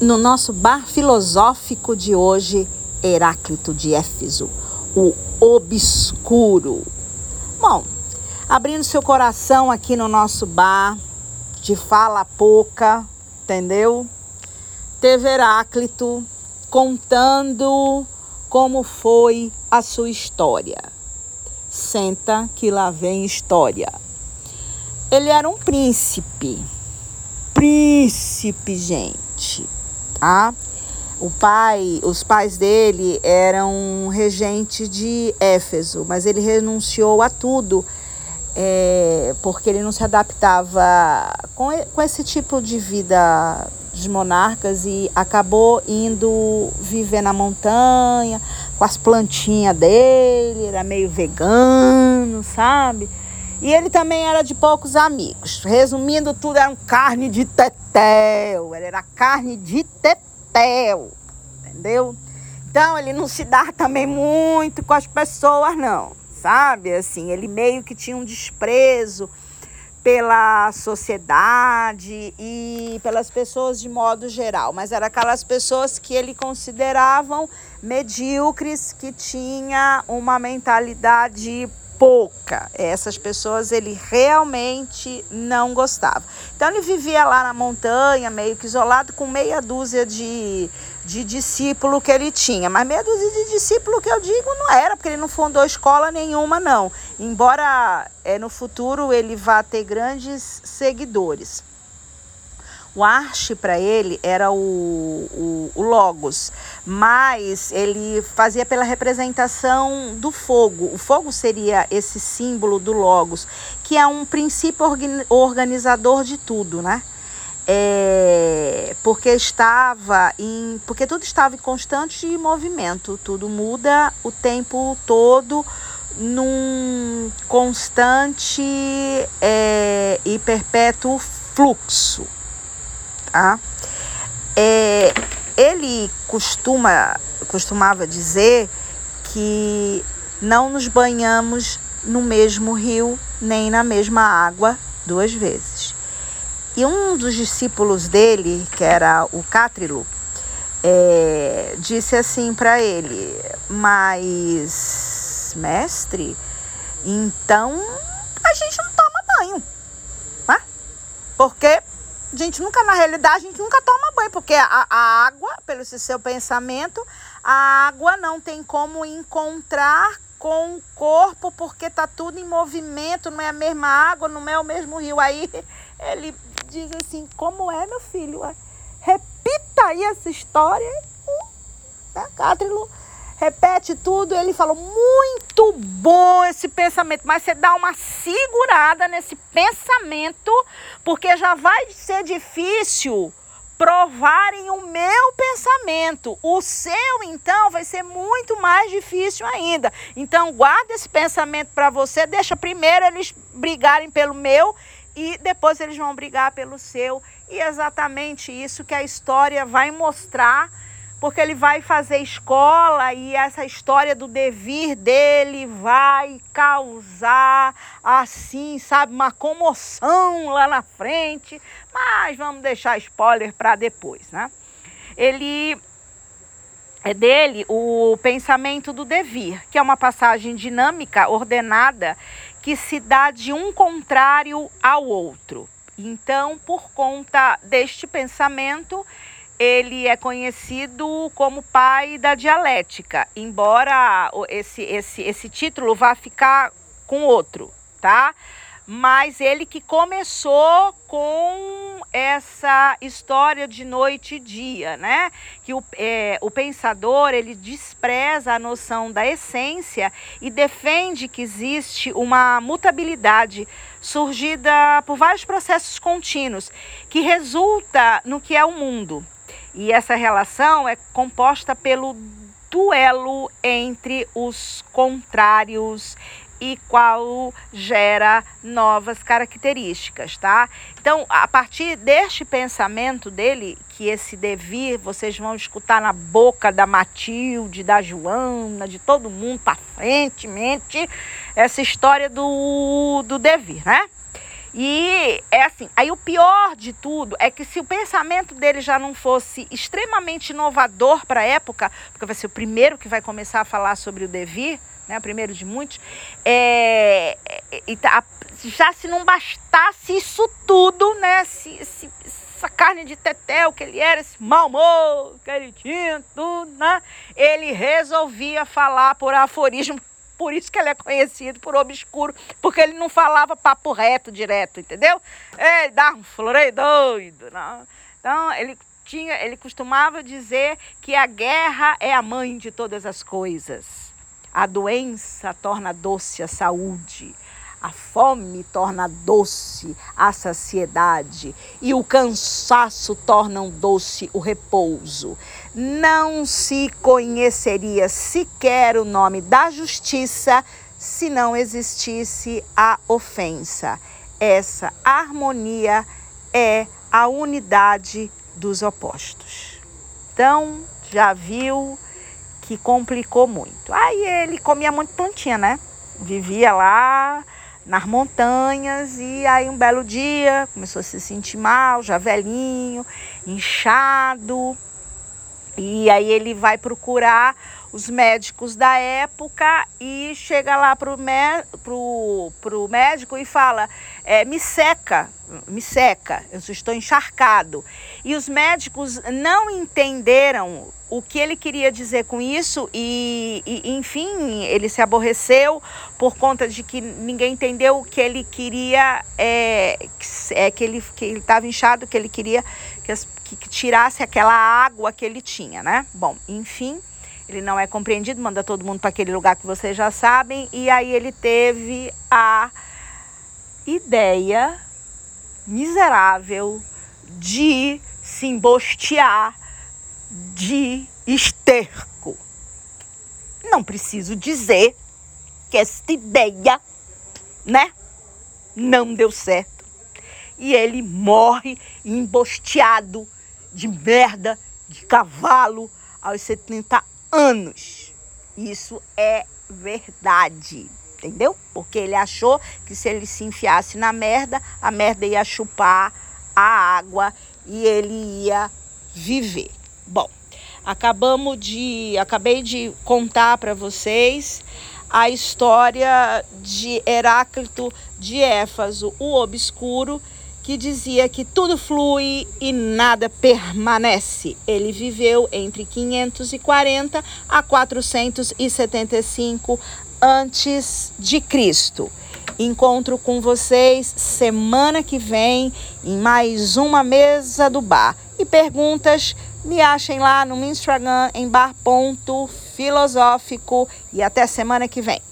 no nosso bar filosófico de hoje, Heráclito de Éfeso, o obscuro. Bom, abrindo seu coração aqui no nosso bar, de fala pouca, entendeu? Teve Heráclito contando como foi a sua história. Senta que lá vem história. Ele era um príncipe. Príncipe, gente tá? O pai, os pais dele eram regentes de Éfeso, mas ele renunciou a tudo é, porque ele não se adaptava com, com esse tipo de vida dos monarcas e acabou indo viver na montanha com as plantinhas dele, era meio vegano, sabe? E ele também era de poucos amigos. Resumindo tudo, era um carne de tetel. Ele era carne de tetel. Entendeu? Então ele não se dá também muito com as pessoas, não. Sabe? Assim, ele meio que tinha um desprezo pela sociedade e pelas pessoas de modo geral, mas eram aquelas pessoas que ele consideravam medíocres, que tinha uma mentalidade pouca. Essas pessoas ele realmente não gostava. Então ele vivia lá na montanha, meio que isolado, com meia dúzia de, de discípulo que ele tinha. Mas meia dúzia de discípulo que eu digo não era, porque ele não fundou escola nenhuma, não. Embora é, no futuro ele vá ter grandes seguidores. O Arche para ele era o, o, o, Logos, mas ele fazia pela representação do fogo. O fogo seria esse símbolo do Logos, que é um princípio organizador de tudo, né? É, porque estava em, porque tudo estava em constante movimento, tudo muda o tempo todo num constante é, e perpétuo fluxo tá? É, ele costuma, costumava dizer que não nos banhamos no mesmo rio nem na mesma água duas vezes. E um dos discípulos dele, que era o Cátrilo, é, disse assim para ele: Mas, mestre, então a gente não toma banho, né? Porque gente nunca, na realidade, a gente nunca toma banho, porque a, a água, pelo seu pensamento, a água não tem como encontrar com o corpo, porque tá tudo em movimento, não é a mesma água, não é o mesmo rio. Aí ele diz assim, como é, meu filho? Repita aí essa história. Né? Cátrilo repete tudo. Ele falou: muito bom esse pensamento, mas você dá uma segurada nesse pensamento, porque já vai ser difícil provarem o meu pensamento. O seu, então, vai ser muito mais difícil ainda. Então, guarda esse pensamento para você, deixa primeiro eles brigarem pelo meu e depois eles vão brigar pelo seu. E é exatamente isso que a história vai mostrar porque ele vai fazer escola e essa história do devir dele vai causar, assim, sabe, uma comoção lá na frente. Mas vamos deixar spoiler para depois, né? Ele é dele o pensamento do devir, que é uma passagem dinâmica, ordenada, que se dá de um contrário ao outro. Então, por conta deste pensamento, ele é conhecido como pai da dialética, embora esse, esse, esse título vá ficar com outro, tá? Mas ele que começou com essa história de noite e dia, né? Que o, é, o pensador ele despreza a noção da essência e defende que existe uma mutabilidade surgida por vários processos contínuos que resulta no que é o mundo. E essa relação é composta pelo duelo entre os contrários e qual gera novas características, tá? Então, a partir deste pensamento dele, que esse devir vocês vão escutar na boca da Matilde, da Joana, de todo mundo para frente, mente, essa história do, do devir, né? E é assim, aí o pior de tudo é que se o pensamento dele já não fosse extremamente inovador para a época, porque vai ser o primeiro que vai começar a falar sobre o devir, né, o primeiro de muitos, é, tá, já se não bastasse isso tudo, né, se, se, essa carne de tetel que ele era, esse mau humor que ele tinha, tudo, né, ele resolvia falar por aforismo por isso que ele é conhecido por obscuro, porque ele não falava papo reto, direto, entendeu? Ele dava um floreio doido. Não. Então, ele tinha, ele costumava dizer que a guerra é a mãe de todas as coisas. A doença torna doce a saúde. A fome torna doce a saciedade e o cansaço torna doce o repouso. Não se conheceria sequer o nome da justiça se não existisse a ofensa. Essa harmonia é a unidade dos opostos. Então, já viu que complicou muito. Aí ele comia muito plantinha, né? Vivia lá nas montanhas e aí um belo dia começou a se sentir mal, já velhinho, inchado. E aí ele vai procurar os médicos da época e chega lá pro, mé pro, pro médico e fala: é, me seca, me seca, eu estou encharcado. E os médicos não entenderam o que ele queria dizer com isso e, e, enfim, ele se aborreceu por conta de que ninguém entendeu o que ele queria, é, é que ele que estava inchado, que ele queria que, as, que, que tirasse aquela água que ele tinha, né? Bom, enfim, ele não é compreendido, manda todo mundo para aquele lugar que vocês já sabem e aí ele teve a ideia miserável de se embostear de esterco. Não preciso dizer que esta ideia, né, não deu certo. E ele morre embosteado de merda de cavalo aos 70 anos. Isso é verdade, entendeu? Porque ele achou que se ele se enfiasse na merda, a merda ia chupar a água e ele ia viver. Bom, acabamos de, acabei de contar para vocês a história de Heráclito de Éfaso, o obscuro, que dizia que tudo flui e nada permanece. Ele viveu entre 540 a 475 antes de Cristo. Encontro com vocês semana que vem em mais uma mesa do bar. E perguntas me achem lá no Instagram em bar.filosófico e até semana que vem.